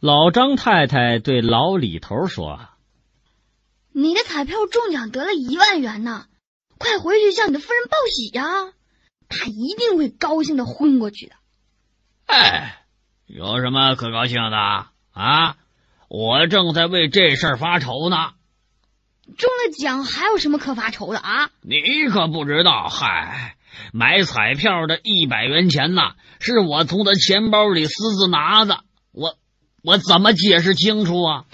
老张太太对老李头说：“你的彩票中奖得了一万元呢，快回去向你的夫人报喜呀，她一定会高兴的昏过去的。”哎，有什么可高兴的啊？我正在为这事儿发愁呢。中了奖还有什么可发愁的啊？你可不知道，嗨，买彩票的一百元钱呐，是我从他钱包里私自拿的，我我怎么解释清楚啊？